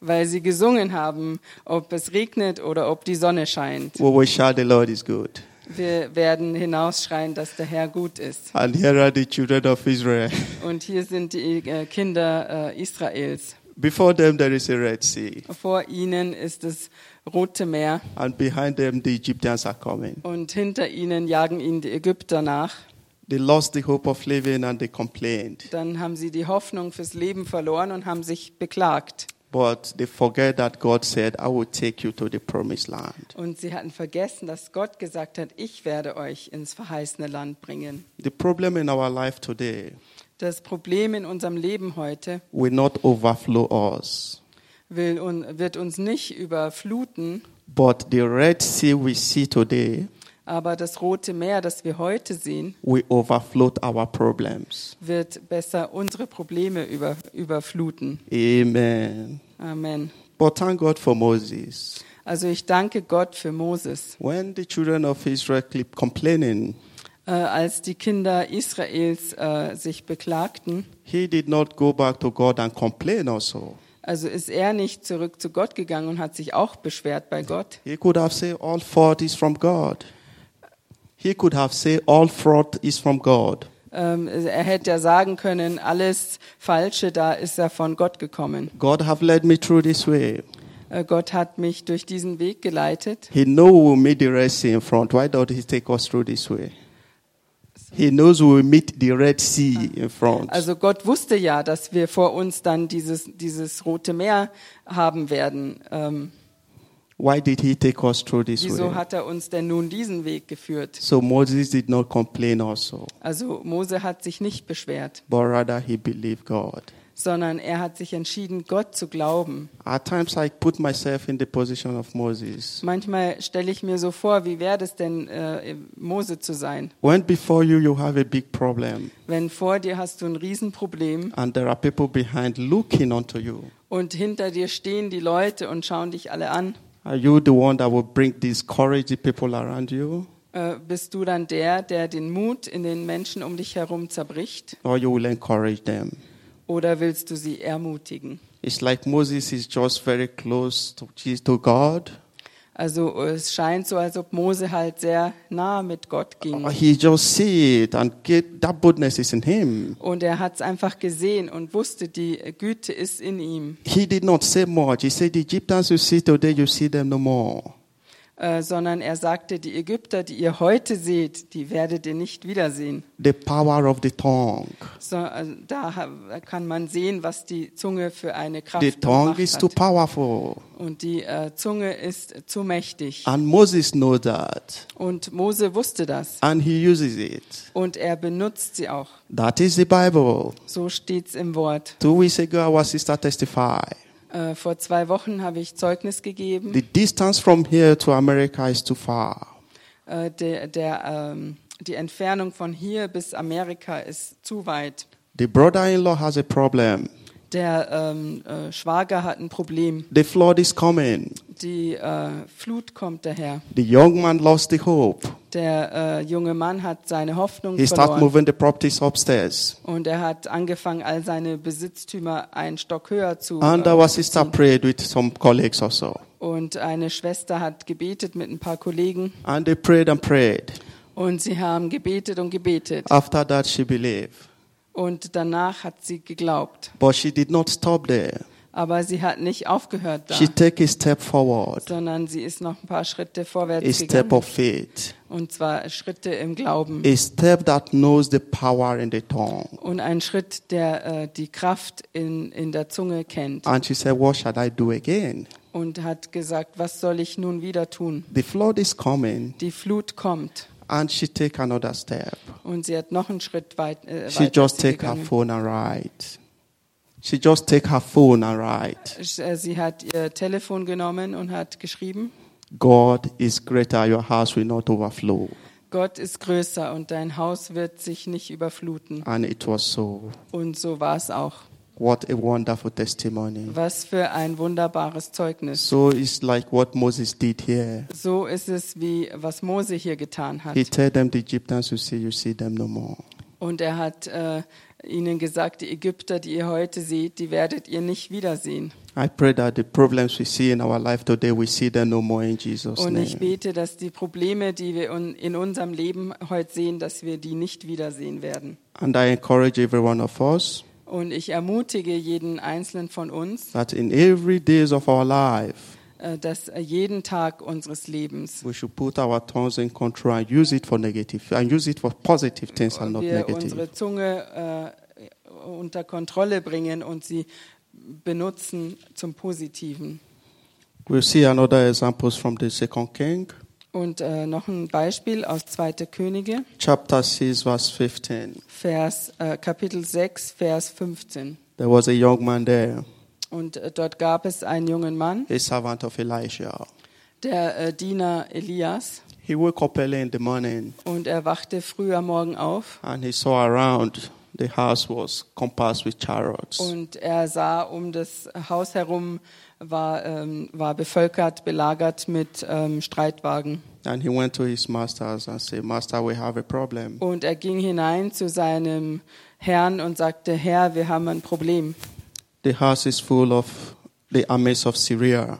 weil sie gesungen haben, ob es regnet oder ob die Sonne scheint. We will shout, The Lord is good. Wir werden hinausschreien, dass der Herr gut ist. And here are the children of Israel. [LAUGHS] Und hier sind die äh, Kinder äh, Israels. Before them there is a Red Sea, Vor ihnen ist das Rote Meer and behind them the Egyptians are coming. und hinter ihnen jagen ihnen die Ägypter nach. They lost the hope of living and they complained. Dann haben sie die Hoffnung fürs Leben verloren und haben sich beklagt. But they forget that God said, I will take you to the promised land. Und sie hatten vergessen, dass Gott gesagt hat, ich werde euch ins verheißene Land bringen. The problem in our life today Das Problem in unserem Leben heute will not overflow us. will un, wird uns nicht überfluten, But the Red Sea we see today aber das Rote Meer, das wir heute sehen, will overflow our problems. wird besser unsere Probleme über, überfluten. Amen. Amen. But thank God for Moses. Also ich danke Gott für Moses. When the children of Israel keep complaining, Äh, als die Kinder Israels äh, sich beklagten, he did not go back to God and complain also. also ist er nicht zurück zu Gott gegangen und hat sich auch beschwert bei Gott. He could have said all fault is from God. He could have said all fraud is from God. Ähm, er hätte ja sagen können, alles Falsche, da ist er von Gott gekommen. God have led me through this way. Äh, Gott hat mich durch diesen Weg geleitet. He know we meet the Red Sea in front. Why don't he take us through this way? He knows we meet the Red Sea in front. Also Gott wusste ja, dass wir vor uns dann dieses, dieses Rote Meer haben werden. Ähm, Why did he take us through this wieso way? hat er uns denn nun diesen Weg geführt? So Moses did not complain also, Also Mose hat sich nicht beschwert, but rather he believed God. sondern er hat sich entschieden, Gott zu glauben. At times I put myself in the position of Moses. Manchmal stelle ich mir so vor, wie wäre es denn, äh, Mose zu sein? When before you you have a big problem Wenn vor dir hast du ein Riesenproblem and there are people behind looking onto you, und hinter dir stehen die Leute und schauen dich alle an, are you the one that will bring discourage the people around you? äh, bist du dann der, der den Mut in den Menschen um dich herum zerbricht? Or you will encourage them? Oder willst du sie ermutigen? It's like Moses is just very close to, to God. Also es scheint so, als ob Mose halt sehr nah mit Gott ging. He just see it and get that boldness is in him. Und er hat es einfach gesehen und wusste, die Güte ist in ihm. He did not say much. He said, The Egyptians you see today, you see them no more. Äh, sondern er sagte, die Ägypter, die ihr heute seht, die werdet ihr nicht wiedersehen. The power of the tongue. So, also da kann man sehen, was die Zunge für eine Kraft The tongue is hat. too powerful. Und die äh, Zunge ist zu mächtig. And Moses knows that. Und Mose wusste das. And he uses it. Und er benutzt sie auch. That is the Bible. So steht's im Wort. Two weeks ago, our sister testified. Äh, vor zwei Wochen habe ich Zeugnis gegeben. The distance from here to America is too far. Äh, der, der, ähm, die Entfernung von hier bis Amerika ist zu weit. The brother-in-law has a problem. Der ähm, äh, Schwager hat ein Problem. The flood is coming. Die äh, Flut kommt daher. The young man lost the hope. Der äh, junge Mann hat seine Hoffnung He started verloren. moving the properties upstairs. Und er hat angefangen, all seine Besitztümer einen Stock höher zu. And äh, our sister prayed with some colleagues also. Und eine Schwester hat gebetet mit ein paar Kollegen. And they prayed and prayed. Und sie haben gebetet und gebetet. After that, she believed. Und danach hat sie geglaubt. But she did not stop there. Aber sie hat nicht aufgehört da, She took a step forward, sondern sie ist noch ein paar Schritte a vorwärts step gegangen. of faith, Und zwar Schritte im Glauben. a step that knows the power in the tongue. Und ein Schritt, der äh, die Kraft in, in der Zunge kennt. And she said, What shall I do again? Und hat gesagt, was soll ich nun wieder tun? The flood is coming. Die Flut kommt. And she take another step. Und sie hat noch einen Schritt weit, äh, She weiter just take her phone and write. She just take her phone and write. Äh, Sie hat ihr Telefon genommen und hat geschrieben, God is greater, your house will not overflow. Gott ist größer und dein Haus wird sich nicht überfluten. And it was so. Und so war es auch. What a wonderful testimony. Was für ein wunderbares Zeugnis. So it's like what Moses did here. So ist es, wie was Mose hier getan hat. He told them, the Egyptians, you see, you see them no more. Und er hat äh, ihnen gesagt, die Ägypter, die ihr heute seht, die werdet ihr nicht wiedersehen. I pray that the problems we see in our life today, we see them no more in Jesus' Und ich bete, dass die Probleme, die wir in unserem Leben heute sehen, dass wir die nicht wiedersehen werden. And I encourage every one of us Und ich ermutige jeden Einzelnen von uns, that in every days of our life, äh, dass jeden Tag unseres Lebens we should put our tongues in control and use it for negative and use it for positive things and not wir negative. unsere Zunge äh, unter Kontrolle bringen und sie benutzen zum Positiven. We'll see another examples from the second king, Und äh, noch ein Beispiel aus 2. Könige, chapter 6, verse 15. Vers, äh, Kapitel 6, Vers 15. There was a young man there, Und äh, dort gab es einen jungen Mann, a servant of Elisha. der äh, Diener Elias, He woke up early in the morning und er wachte früh am Morgen auf and he saw around the house was compassed with chariots. und er sah um das Haus herum war, ähm, war bevölkert, belagert mit ähm, Streitwagen. And he went to his masters and said, Master, we have a problem. Und er ging hinein zu seinem Herrn und sagte, Herr, wir haben ein Problem. The house is full of the armies of Syria.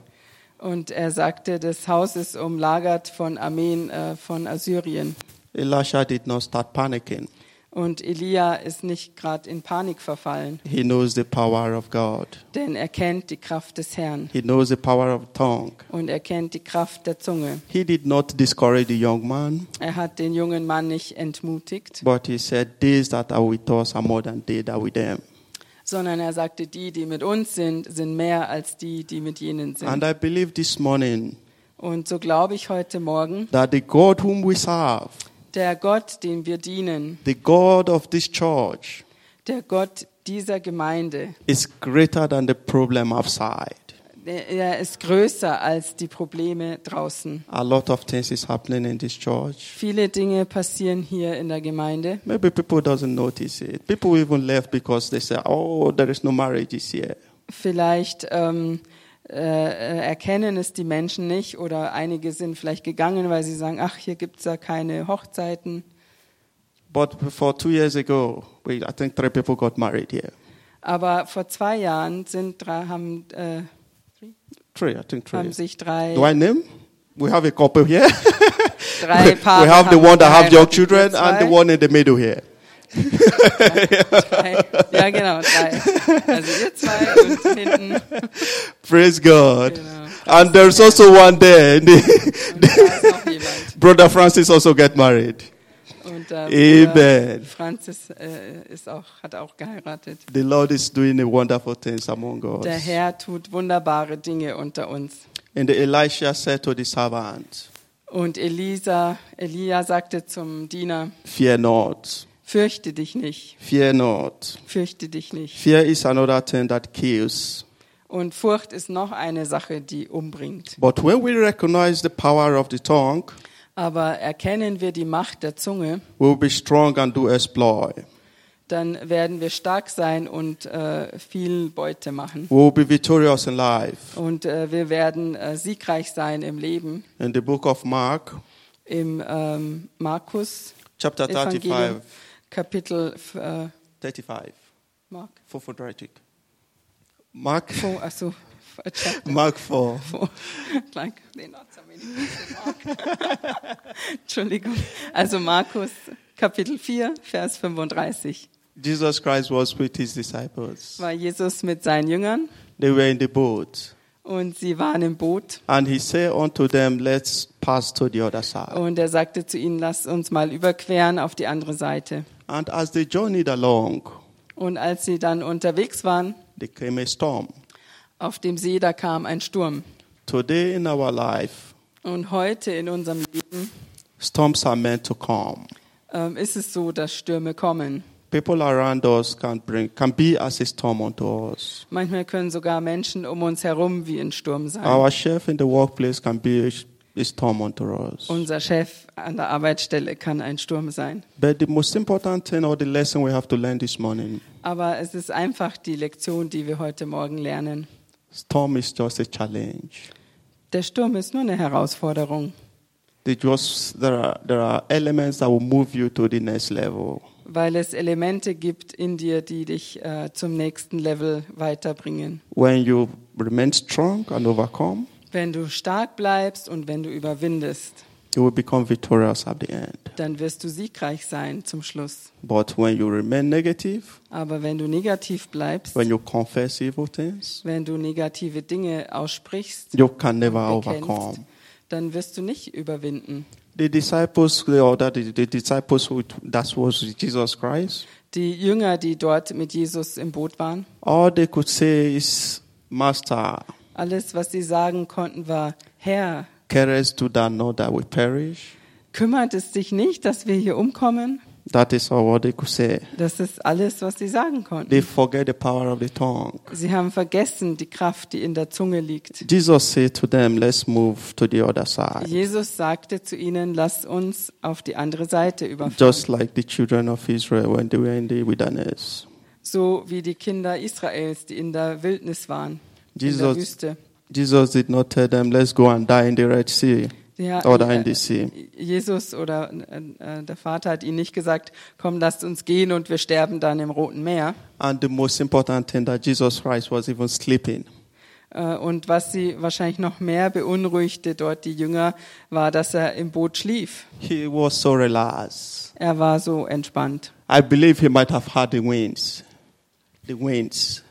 Und er sagte, das Haus ist umlagert von Armeen äh, von Assyrien. Elisha did not start panicking. Und Elia ist nicht gerade in Panik verfallen, He knows the power of God. denn er kennt die Kraft des Herrn He knows the power of tongue. und er kennt die Kraft der Zunge. He did not discourage the young man, Er hat den jungen Mann nicht entmutigt, but he said, These that are with us are more than they that are with them. sondern er sagte, die, die mit uns sind, sind mehr als die, die mit jenen And sind. I believe this morning Und so glaube ich heute Morgen, that the God whom we serve, der Gott, dem wir dienen, the God of this church, der Gott dieser Gemeinde, is greater than the problem outside. er ist größer als die Probleme draußen. A lot of things is happening in this church. Viele Dinge passieren hier in der Gemeinde. Maybe people doesn't notice it. People even left because they say, "Oh, there is no marriages here." Vielleicht ähm, äh, äh, erkennen es die Menschen nicht oder einige sind vielleicht gegangen, weil sie sagen, ach, hier gibt's ja keine Hochzeiten. But for two years ago, married. Aber vor zwei Jahren sind drei, haben, äh, Three, three. haben sich drei, Do I name? We have a couple here. [LAUGHS] drei Paare [LAUGHS] we have the one that have young children and the one in the middle here. Drei. Ja, genau, drei. Also ihr zwei und hinten. Praise God. Genau. And there's also one there. Und da ist noch jemand. Brother Francis also get married. Und äh, Amen. Francis äh, ist auch, hat auch geheiratet. The Lord is doing a wonderful things among us. Der Herr tut wunderbare Dinge unter uns. And Elisha said to the servant, Und Elisa, Elia sagte zum Diener, Fear not, fürchte dich nicht, fear not. fürchte dich nicht. Fear is another thing that kills. Und Furcht ist noch eine Sache, die umbringt. But when we recognize the power of the tongue, Aber erkennen wir die Macht der Zunge, we will be strong and do exploit. dann werden wir stark sein und äh, viel Beute machen. We will be victorious in life. Und äh, wir werden äh, siegreich sein im Leben. In the book of Mark, Im ähm, Markus chapter 35, Evangelium, Kapitel äh, 35, Mark, 430. Mark, achso, chapter Mark 4. four. Like, [LAUGHS] they're not so many people, Mark. [LAUGHS] Entschuldigung. Also Markus Kapitel 4, Vers 35. Jesus Christ was with his disciples. War Jesus mit seinen Jüngern They were in the boat. und sie waren im Boot And he said unto them, Let's pass to the other side. und er sagte zu ihnen, lasst uns mal überqueren auf die andere Seite. And as they journeyed along, Und als sie dann unterwegs waren there came a storm. auf dem See, da kam ein Sturm. Today in our life, Und heute in unserem Leben storms are meant to come. ähm, ist es so, dass Stürme kommen. People around us can bring can be as a storm unto us. Manchmal können sogar Menschen um uns herum wie ein Sturm sein. Our chef in the workplace can be unto us. Unser Chef an der Arbeitsstelle kann ein Sturm sein. But the most important thing or the lesson we have to learn this morning, Aber es ist einfach die Lektion, die wir heute Morgen lernen. storm is just a challenge. Der Sturm ist nur eine Herausforderung, They just there are there are elements that will move you to the next level. weil es Elemente gibt in dir, die dich äh, zum nächsten Level weiterbringen. When you remain strong and overcome, Wenn du stark bleibst und wenn du überwindest, you will become victorious at the end. dann wirst du siegreich sein zum Schluss. But when you remain negative, Aber wenn du negativ bleibst, when you confess evil things, wenn du negative Dinge aussprichst, you can never overcome. dann wirst du nicht überwinden. The disciples, or that the, the disciples, who, that was Jesus Christ, Die Jünger, die dort mit Jesus im Boot waren, all they could say is, Master, alles, was sie sagen konnten, war, Herr, carest do thou not that we perish? kümmert es dich nicht, dass wir hier umkommen? That is all what they could say. Das ist alles, was sie sagen konnten. They forget the power of the tongue. Sie haben vergessen die Kraft, die in der Zunge liegt. Jesus said to them, Let's move to the other side. Jesus sagte zu ihnen, lasst uns auf die andere Seite überfahren. Just like the children of Israel when they were in the wilderness. So wie die Kinder Israels, die in der Wildnis waren, Jesus. Jesus did not tell them, Let's go and die in the Red Sea Ja, or in äh, the sea. Jesus oder äh, der Vater hat ihnen nicht gesagt, komm, lasst uns gehen und wir sterben dann im Roten Meer. And the most important thing that Jesus Christ was even sleeping. Äh, Und was sie wahrscheinlich noch mehr beunruhigte, dort die Jünger, war, dass er im Boot schlief. He was so relaxed. Er war so entspannt. I believe he might have had the winds. The winds.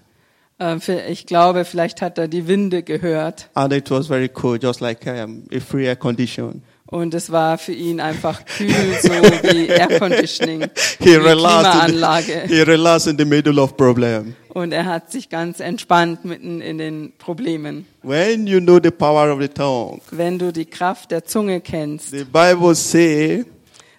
Äh, für- Ich glaube, vielleicht hat er die Winde gehört And it was very cool, just like um, a free air condition. und es war für ihn einfach kühl, so wie [LAUGHS] Air Conditioning, He wie relaxed, in Klimaanlage. the, he relaxed in the middle of problem. Und er hat sich ganz entspannt mitten in den Problemen. When you know the power of the tongue, Wenn du die Kraft der Zunge kennst, the Bible say,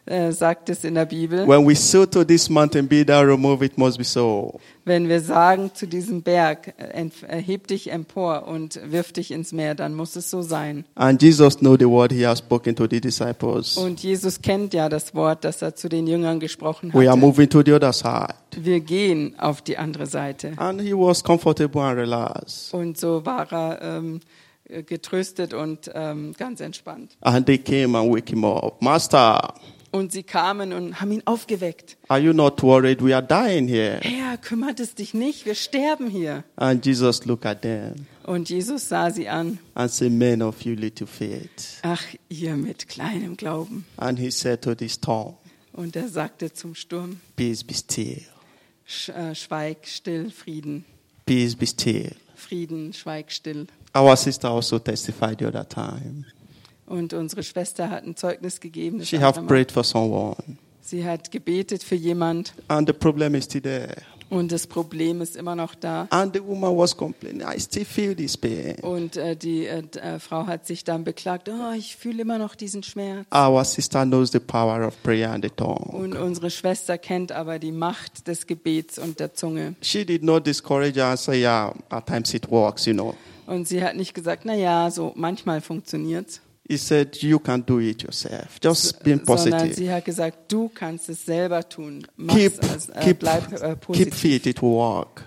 äh, sagt es in der Bibel, when we say to this mountain, be thou removed, it must be so. wenn wir sagen zu diesem Berg, äh, erheb dich empor und wirf dich ins Meer, dann muss es so sein. And Jesus know the word he has spoken to the disciples. Und Jesus kennt ja das Wort, das er zu den Jüngern gesprochen We are hat. moving to the other side. Wir gehen auf die andere Seite. And he was comfortable and relaxed. Und so war er ähm, getröstet und ähm, ganz entspannt. And they came and wake him up. Master, Und sie kamen und haben ihn aufgeweckt. are you not worried? We are dying here. Herr, kümmert es dich nicht, wir sterben hier. And Jesus looked at them Und Jesus sah sie an. and said, Men of you little faith. Ach, ihr mit kleinem Glauben. And he said to the storm, Und er sagte zum Sturm, Peace be still. Sch äh, schweig still, Frieden. Peace be still. Frieden, schweig still. Our sister also testified the other time. Und unsere Schwester hat ein Zeugnis gegeben. She have prayed for someone, Sie hat gebetet für jemand and the problem is still there. und das Problem ist immer noch da. And the woman was complaining, I still feel this pain. Und äh, die äh, äh, Frau hat sich dann beklagt, oh, ich fühle immer noch diesen Schmerz. Our sister knows the power of prayer and the tongue. Und unsere Schwester kennt aber die Macht des Gebets und der Zunge. She did not discourage her and say, Yeah, at times it works, you know. Und sie hat nicht gesagt, na ja, so manchmal funktioniert's, He said, You can do it yourself. Just sondern positive. sie hat gesagt, du kannst es selber tun. Mach's, Keep, also, äh, keep, bleib äh, keep fit, it will work.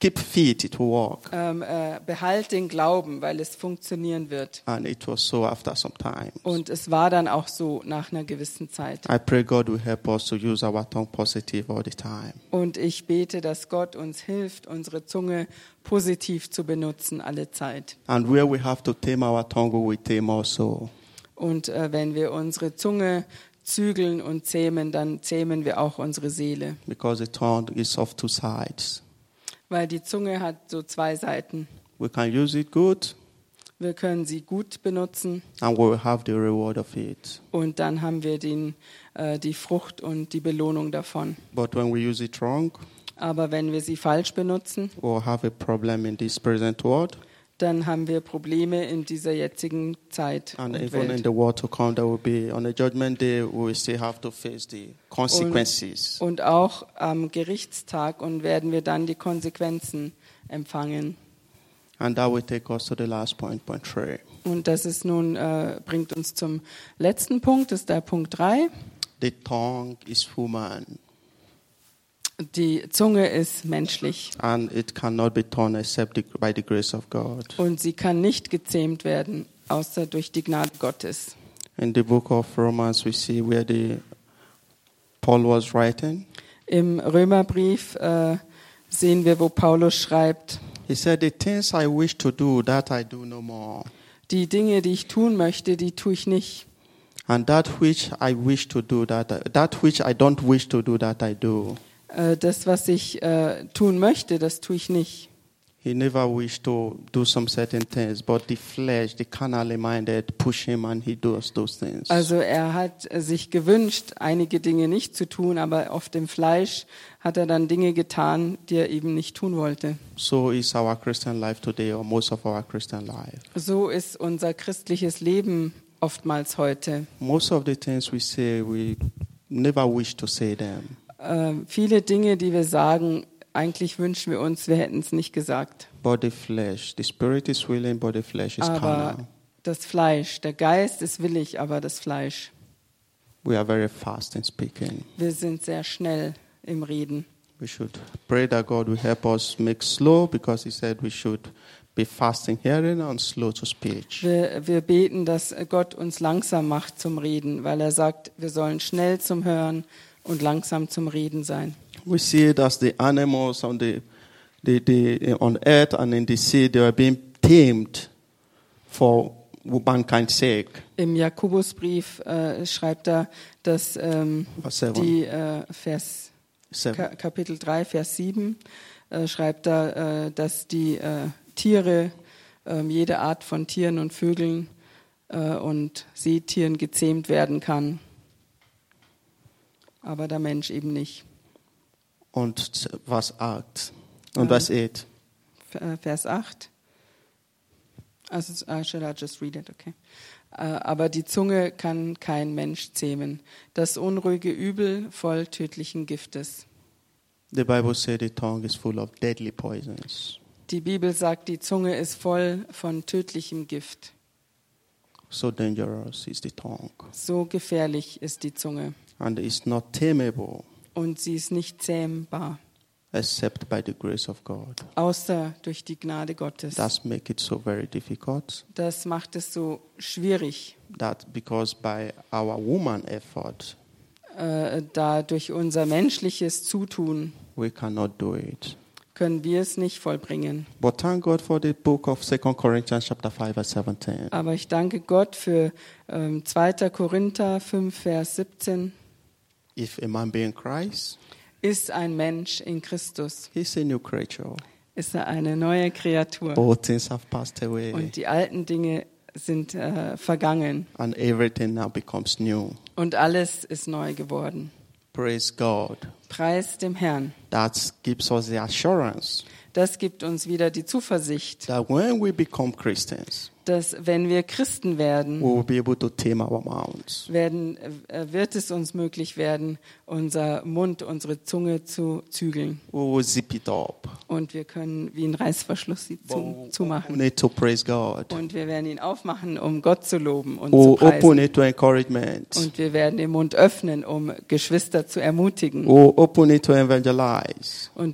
Keep fit, it will work. Ähm, äh, behalt den Glauben, weil es funktionieren wird. And it was so after some time. Und es war dann auch so nach einer gewissen Zeit. I pray God will help us to use our tongue positive all the time. Und ich bete, dass Gott uns hilft, unsere Zunge positiv zu benutzen alle Zeit. And where we have to tame our tongue, we will tame also. Und äh, wenn wir unsere Zunge zügeln und zähmen, dann zähmen wir auch unsere Seele. Because the tongue is of two sides. Weil die Zunge hat so zwei Seiten. We can use it good, Wir können sie gut benutzen and we will have the reward of it. und dann haben wir den, äh, die Frucht und die Belohnung davon. But when we use it wrong, Aber wenn wir sie falsch benutzen, we'll have a problem in this present world. Dann haben wir Probleme in dieser jetzigen Zeit And und even in Welt. the world to come, there will be, on the judgment day, we will still have to face the consequences. Und auch am Gerichtstag und werden wir dann die Konsequenzen empfangen. And that will take us to the last point, point three. Und das ist nun, äh, bringt uns zum letzten Punkt, das ist der Punkt 3. The tongue is human, Die Zunge ist menschlich and it cannot be turned except by the grace of God. und sie kann nicht gezähmt werden, außer durch die Gnade Gottes. In the book of Romans, we see where the Paul was writing. Im Römerbrief äh, sehen wir, wo Paulus schreibt, He said, "The things I wish to do, that I do no more, die Dinge, die ich tun möchte, die tue ich nicht. and that which I wish to do, that I, that which I don't wish to do, that I do." Äh, das, was ich äh, tun möchte, das tue ich nicht. He never wished to do some certain things, but the flesh, the carnally minded, push him, and he does those things. Also er hat sich gewünscht, einige Dinge nicht zu tun, aber auf dem Fleisch hat er dann Dinge getan, die er eben nicht tun wollte. So is our Christian life today, or most of our Christian life. So ist unser christliches Leben oftmals heute. Most of the things we say, we never wish to say them. Äh, viele Dinge, die wir sagen, eigentlich wünschen wir uns, wir hätten es nicht gesagt. But the flesh, the spirit is willing, but the flesh is Aber carnal. das Fleisch, der Geist ist willig, aber das Fleisch. We are very fast in speaking. Wir sind sehr schnell im Reden. We should pray that God will help us make slow, because He said we should be fast in hearing and slow to speech. Wir, wir beten, dass Gott uns langsam macht zum Reden, weil er sagt, wir sollen schnell zum Hören und langsam zum Reden sein. We see it as the animals on the, the, the on earth and in the sea they are being tamed for mankind's sake. Im Jakobusbrief äh, schreibt er, dass ähm, die äh, Vers. Ka Kapitel 3, Vers 7 äh, schreibt er, äh, dass die äh, Tiere, äh, jede Art von Tieren und Vögeln äh, und Seetieren gezähmt werden kann. Aber der Mensch eben nicht. Und Vers 8 und Ja. Vers 8. F- äh, Vers 8. Also, uh, should I just read it? Okay. Äh, aber die Zunge kann kein Mensch zähmen. Das unruhige Übel voll tödlichen Giftes. The Bible says the tongue is full of deadly poisons. Die Bibel sagt, die Zunge ist voll von tödlichem Gift. So dangerous is the tongue. So gefährlich ist die Zunge. And it's not tameable Und sie ist nicht zähmbar, except by the grace of God. außer durch die Gnade Gottes. That's make it so very difficult. Das macht es so schwierig, That because by our woman effort äh, da durch unser menschliches Zutun we cannot do it. können wir es nicht vollbringen. But thank God for the book of Second Corinthians chapter 5 verse 17. Aber ich danke Gott für ähm, 2. Korinther 5, Vers 17. If a man be in Christ, Ist ein Mensch in Christus. he's a new creature. ist er eine neue Kreatur. All things have passed away, Und die alten Dinge sind äh, vergangen. and everything now becomes new. Und alles ist neu geworden. Praise God. Preis dem Herrn. That gives us the assurance Das gibt uns wieder die Zuversicht, that when we become Christians, dass wenn wir Christen werden, werden, äh, wird es uns möglich werden, unser Mund, unsere Zunge zu zügeln. Und wir können wie ein Reißverschluss sie zu, zumachen. need to praise God. Und wir werden ihn aufmachen, um Gott zu loben und zu preisen. Und wir werden den Mund öffnen, um Geschwister zu ermutigen. Und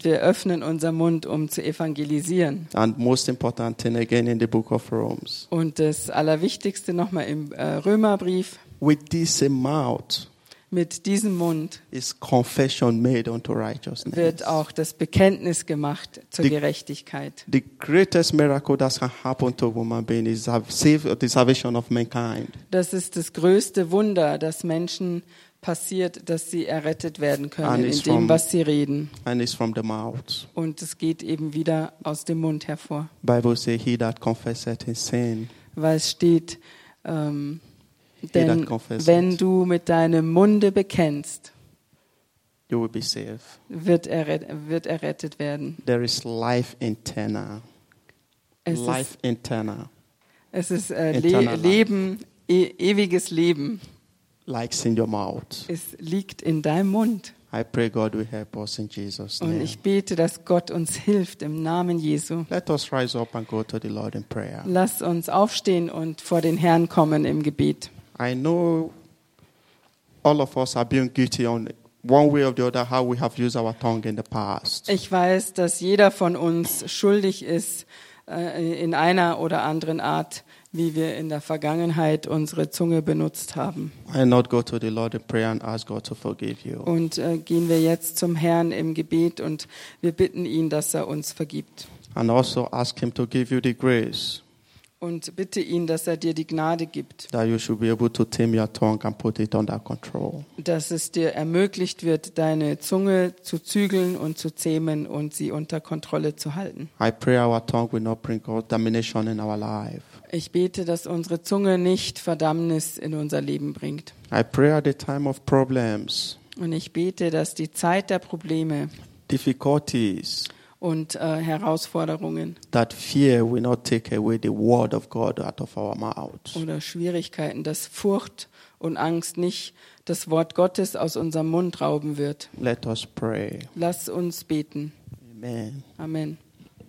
wir öffnen unseren Mund, um zu evangelisieren. And most important thing again in the book of Romans. Und das Allerwichtigste nochmal im äh, Römerbrief, With this mouth mit diesem Mund is confession made unto righteousness. wird auch das Bekenntnis gemacht zur Die- Gerechtigkeit. The greatest miracle that can happen to a human being is save, the salvation of mankind. Das ist das größte Wunder, das Menschen passiert, dass sie errettet werden können in dem, from- was sie reden. Und es geht eben wieder aus dem Mund hervor. Bible say he that confesseth his sin weil es steht, ähm, denn wenn du mit deinem Munde bekennst, you will be saved. wird, erret wird errettet werden. There is life eternal. Es life ist, eternal. es ist äh, Le. Leben, e ewiges Leben. Like in your mouth. Es liegt in deinem Mund. I pray God will help us in Jesus' Und name. ich bete, dass Gott uns hilft im Namen Jesu. Let us rise up and go to the Lord in prayer. Lass uns aufstehen und vor den Herrn kommen im Gebet. I know all of us are being guilty on one way or the other how we have used our tongue in the past. Ich weiß, dass jeder von uns schuldig ist äh, in einer oder anderen Art, wie wir in der Vergangenheit unsere Zunge benutzt haben. Und äh, gehen wir jetzt zum Herrn im Gebet und wir bitten ihn, dass er uns vergibt. And also ask Him to give you the grace Und bitte ihn, dass er dir die Gnade gibt, that you should be able to tame your tongue and put it under control. dass es dir ermöglicht wird, deine Zunge zu zügeln und zu zähmen und sie unter Kontrolle zu halten. I pray our tongue will not bring contamination in our life. Ich bete, dass unsere Zunge nicht Verdammnis in unser Leben bringt. I pray at the time of problems, Und ich bete, dass die Zeit der Probleme difficulties, und äh, Herausforderungen that fear will not take away the word of God out of our mouths. oder Schwierigkeiten, dass Furcht und Angst nicht das Wort Gottes aus unserem Mund rauben wird. Let us pray. Lass uns beten. Amen. Amen.